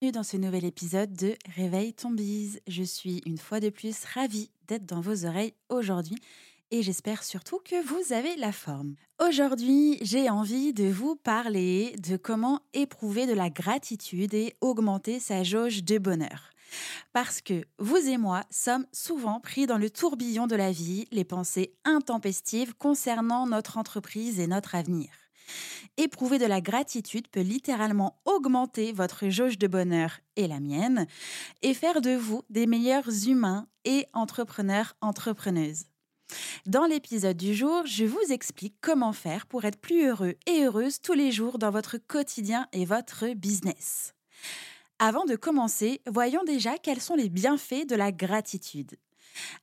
Bienvenue dans ce nouvel épisode de Réveille ton. Je suis une fois de plus ravie d'être dans vos oreilles aujourd'hui et j'espère surtout que vous avez la forme. Aujourd'hui, j'ai envie de vous parler de comment éprouver de la gratitude et augmenter sa jauge de bonheur. Parce que vous et moi sommes souvent pris dans le tourbillon de la vie, les pensées intempestives concernant notre entreprise et notre avenir. Éprouver de la gratitude peut littéralement augmenter votre jauge de bonheur et la mienne, et faire de vous des meilleurs humains et entrepreneurs entrepreneuses. Dans l'épisode du jour, je vous explique comment faire pour être plus heureux et heureuse tous les jours dans votre quotidien et votre business. Avant de commencer, voyons déjà quels sont les bienfaits de la gratitude.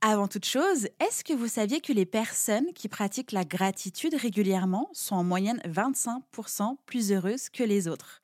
Avant toute chose, est-ce que vous saviez que les personnes qui pratiquent la gratitude régulièrement sont en moyenne 25% plus heureuses que les autres?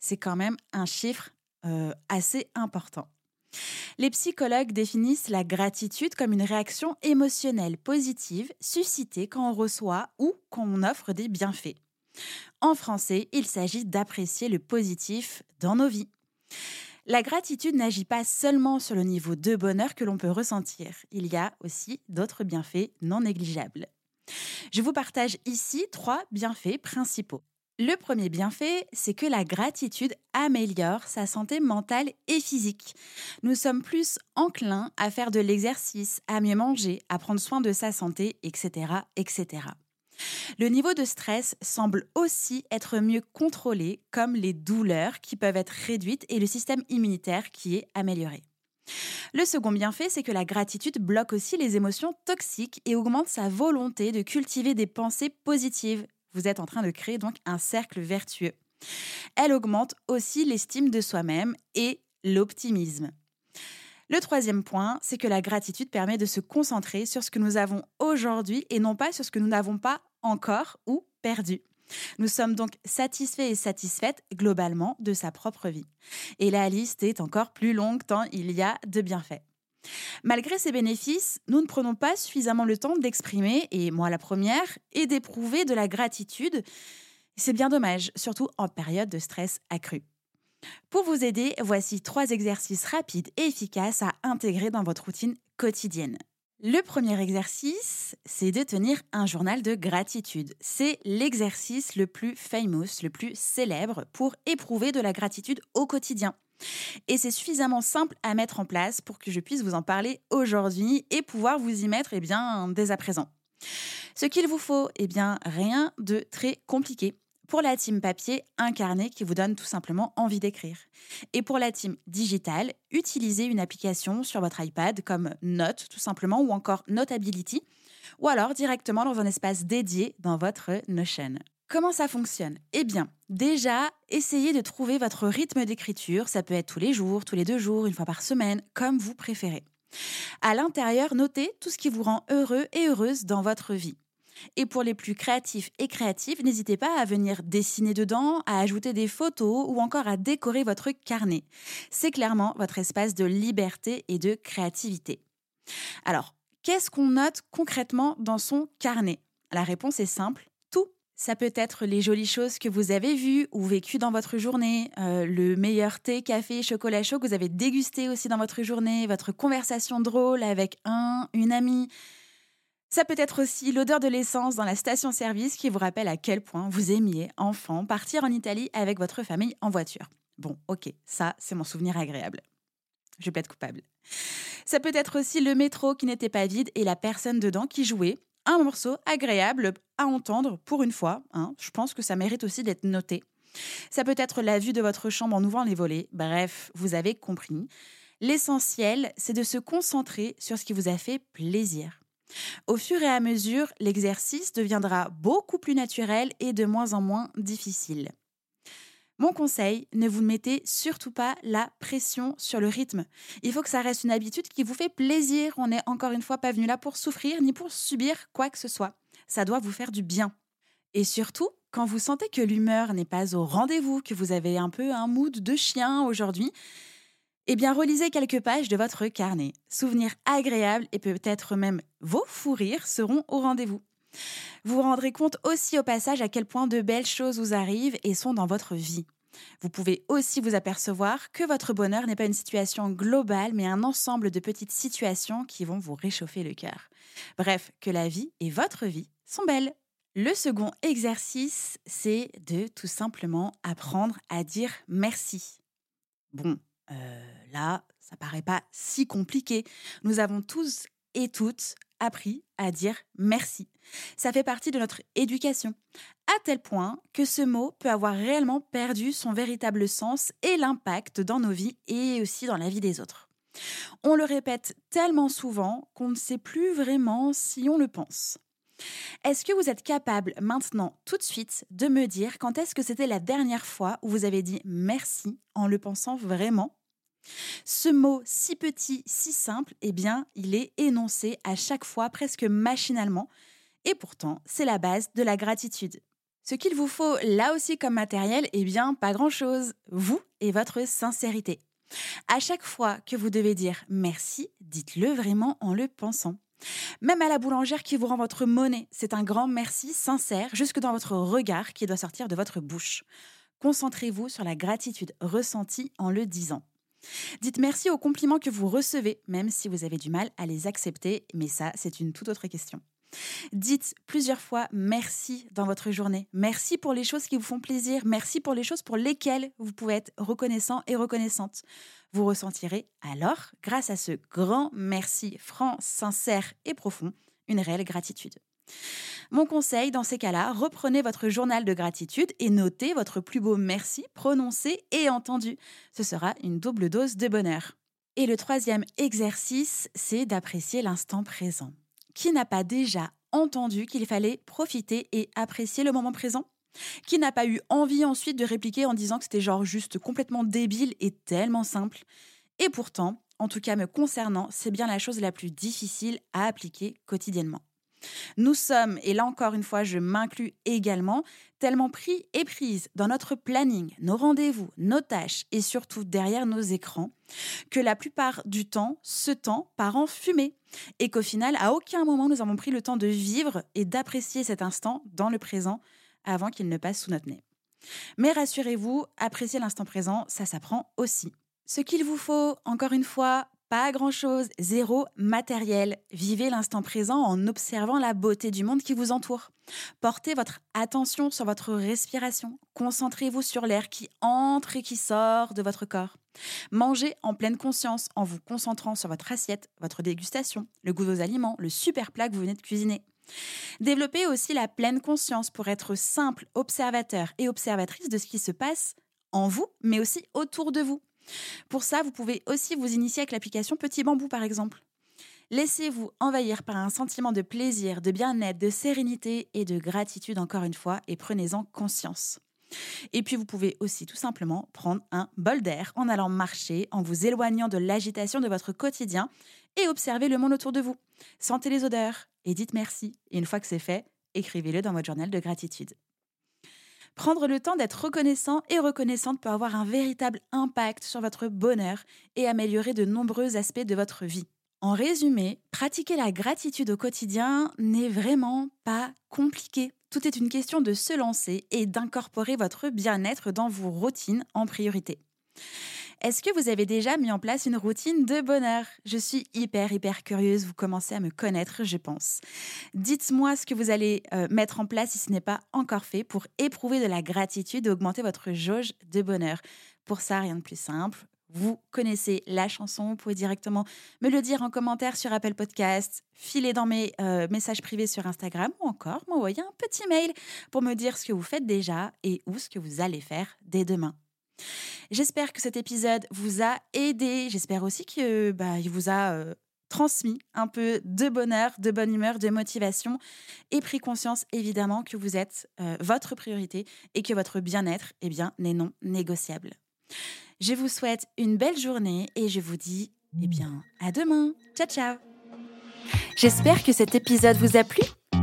C'est quand même un chiffre euh, assez important. Les psychologues définissent la gratitude comme une réaction émotionnelle positive suscitée quand on reçoit ou quand on offre des bienfaits. En français, il s'agit d'apprécier le positif dans nos vies. La gratitude n'agit pas seulement sur le niveau de bonheur que l'on peut ressentir, il y a aussi d'autres bienfaits non négligeables. Je vous partage ici trois bienfaits principaux. Le premier bienfait, c'est que la gratitude améliore sa santé mentale et physique. Nous sommes plus enclins à faire de l'exercice, à mieux manger, à prendre soin de sa santé, etc., etc. Le niveau de stress semble aussi être mieux contrôlé, comme les douleurs qui peuvent être réduites et le système immunitaire qui est amélioré. Le second bienfait, c'est que la gratitude bloque aussi les émotions toxiques et augmente sa volonté de cultiver des pensées positives, vous êtes en train de créer donc un cercle vertueux. Elle augmente aussi l'estime de soi-même et l'optimisme. Le troisième point, c'est que la gratitude permet de se concentrer sur ce que nous avons aujourd'hui et non pas sur ce que nous n'avons pas encore ou perdu. Nous sommes donc satisfaits et satisfaites globalement de sa propre vie. Et la liste est encore plus longue tant il y a de bienfaits. Malgré ces bénéfices, nous ne prenons pas suffisamment le temps d'exprimer, et moi la première, et d'éprouver de la gratitude. C'est bien dommage, surtout en période de stress accru. Pour vous aider, voici trois exercices rapides et efficaces à intégrer dans votre routine quotidienne. Le premier exercice, c'est de tenir un journal de gratitude. C'est l'exercice le plus famous, le plus célèbre pour éprouver de la gratitude au quotidien. Et c'est suffisamment simple à mettre en place pour que je puisse vous en parler aujourd'hui et pouvoir vous y mettre eh bien, dès à présent. Ce qu'il vous faut, eh bien, rien de très compliqué. Pour la team papier, un carnet qui vous donne tout simplement envie d'écrire. Et pour la team digitale, utilisez une application sur votre iPad comme Note tout simplement ou encore Notability ou alors directement dans un espace dédié dans votre Notion. Comment ça fonctionne? Eh bien, déjà, essayez de trouver votre rythme d'écriture. Ça peut être tous les jours, tous les deux jours, une fois par semaine, comme vous préférez. À l'intérieur, notez tout ce qui vous rend heureux et heureuse dans votre vie. Et pour les plus créatifs et créatives, n'hésitez pas à venir dessiner dedans, à ajouter des photos ou encore à décorer votre carnet. C'est clairement votre espace de liberté et de créativité. Alors, qu'est-ce qu'on note concrètement dans son carnet? La réponse est simple, ça peut être les jolies choses que vous avez vues ou vécues dans votre journée, euh, le meilleur thé, café, chocolat chaud que vous avez dégusté aussi dans votre journée, votre conversation drôle avec un, une amie. Ça peut être aussi l'odeur de l'essence dans la station-service qui vous rappelle à quel point vous aimiez, enfant, partir en Italie avec votre famille en voiture. Bon, ok, ça, c'est mon souvenir agréable. Je être coupable. Ça peut être aussi le métro qui n'était pas vide et la personne dedans qui jouait, un morceau agréable à entendre pour une fois. Hein. Je pense que ça mérite aussi d'être noté. Ça peut être la vue de votre chambre en ouvrant les volets. Bref, vous avez compris. L'essentiel, c'est de se concentrer sur ce qui vous a fait plaisir. Au fur et à mesure, l'exercice deviendra beaucoup plus naturel et de moins en moins difficile. Mon conseil, ne vous mettez surtout pas la pression sur le rythme. Il faut que ça reste une habitude qui vous fait plaisir. On n'est encore une fois pas venu là pour souffrir ni pour subir quoi que ce soit. Ça doit vous faire du bien. Et surtout, quand vous sentez que l'humeur n'est pas au rendez-vous, que vous avez un peu un mood de chien aujourd'hui, eh bien, relisez quelques pages de votre carnet. Souvenirs agréables et peut-être même vos fous rires seront au rendez-vous. Vous vous rendrez compte aussi au passage à quel point de belles choses vous arrivent et sont dans votre vie. Vous pouvez aussi vous apercevoir que votre bonheur n'est pas une situation globale, mais un ensemble de petites situations qui vont vous réchauffer le cœur. Bref, que la vie et votre vie sont belles. Le second exercice, c'est de tout simplement apprendre à dire merci. Bon, là, ça paraît pas si compliqué. Nous avons tous et toutes appris à dire merci. Ça fait partie de notre éducation, à tel point que ce mot peut avoir réellement perdu son véritable sens et l'impact dans nos vies et aussi dans la vie des autres. On le répète tellement souvent qu'on ne sait plus vraiment si on le pense. Est-ce que vous êtes capable maintenant, tout de suite, de me dire quand est-ce que c'était la dernière fois où vous avez dit merci en le pensant vraiment? Ce mot si petit, si simple, eh bien, il est énoncé à chaque fois presque machinalement, et pourtant, c'est la base de la gratitude. Ce qu'il vous faut là aussi comme matériel, eh bien, pas grand-chose, vous et votre sincérité. À chaque fois que vous devez dire merci, dites-le vraiment en le pensant. Même à la boulangère qui vous rend votre monnaie, c'est un grand merci sincère jusque dans votre regard qui doit sortir de votre bouche. Concentrez-vous sur la gratitude ressentie en le disant. Dites merci aux compliments que vous recevez, même si vous avez du mal à les accepter, mais ça, c'est une toute autre question. Dites plusieurs fois merci dans votre journée. Merci pour les choses qui vous font plaisir. Merci pour les choses pour lesquelles vous pouvez être reconnaissant et reconnaissante. Vous ressentirez alors, grâce à ce grand merci franc, sincère et profond, une réelle gratitude. Mon conseil dans ces cas-là, reprenez votre journal de gratitude et notez votre plus beau merci prononcé et entendu. Ce sera une double dose de bonheur. Et le troisième exercice, c'est d'apprécier l'instant présent. Qui n'a pas déjà entendu qu'il fallait profiter et apprécier le moment présent? Qui n'a pas eu envie ensuite de répliquer en disant que c'était genre juste complètement débile et tellement simple? Et pourtant, en tout cas me concernant, c'est bien la chose la plus difficile à appliquer quotidiennement. Nous sommes, et là encore une fois, je m'inclus également, tellement pris et prises dans notre planning, nos rendez-vous, nos tâches et surtout derrière nos écrans, que la plupart du temps, ce temps part en fumée. Et qu'au final, à aucun moment nous avons pris le temps de vivre et d'apprécier cet instant dans le présent avant qu'il ne passe sous notre nez. Mais rassurez-vous, apprécier l'instant présent, ça s'apprend aussi. Ce qu'il vous faut, encore une fois, pas grand-chose, zéro matériel. Vivez l'instant présent en observant la beauté du monde qui vous entoure. Portez votre attention sur votre respiration. Concentrez-vous sur l'air qui entre et qui sort de votre corps. Mangez en pleine conscience en vous concentrant sur votre assiette, votre dégustation, le goût de vos aliments, le super plat que vous venez de cuisiner. Développez aussi la pleine conscience pour être simple observateur et observatrice de ce qui se passe en vous, mais aussi autour de vous. Pour ça, vous pouvez aussi vous initier avec l'application Petit Bambou, par exemple. Laissez-vous envahir par un sentiment de plaisir, de bien-être, de sérénité et de gratitude encore une fois et prenez-en conscience. Et puis vous pouvez aussi tout simplement prendre un bol d'air en allant marcher, en vous éloignant de l'agitation de votre quotidien et observer le monde autour de vous. Sentez les odeurs et dites merci. Et une fois que c'est fait, écrivez-le dans votre journal de gratitude. Prendre le temps d'être reconnaissant et reconnaissante peut avoir un véritable impact sur votre bonheur et améliorer de nombreux aspects de votre vie. En résumé, pratiquer la gratitude au quotidien n'est vraiment pas compliqué. Tout est une question de se lancer et d'incorporer votre bien-être dans vos routines en priorité. Est-ce que vous avez déjà mis en place une routine de bonheur? Je suis hyper, hyper curieuse. Vous commencez à me connaître, je pense. Dites-moi ce que vous allez euh, mettre en place si ce n'est pas encore fait pour éprouver de la gratitude et augmenter votre jauge de bonheur. Pour ça, rien de plus simple. vous connaissez la chanson, vous pouvez directement me le dire en commentaire sur Apple Podcast, filer dans mes euh, messages privés sur Instagram ou encore m'envoyer un petit mail pour me dire ce que vous faites déjà et où ce que vous allez faire dès demain. J'espère que cet épisode vous a aidé. J'espère aussi que bah, il vous a euh, transmis un peu de bonheur, de bonne humeur, de motivation et pris conscience évidemment que vous êtes euh, votre priorité et que votre bien-être eh bien n'est non négociable. Je vous souhaite une belle journée et je vous dis eh bien à demain. Ciao ciao. J'espère que cet épisode vous a plu.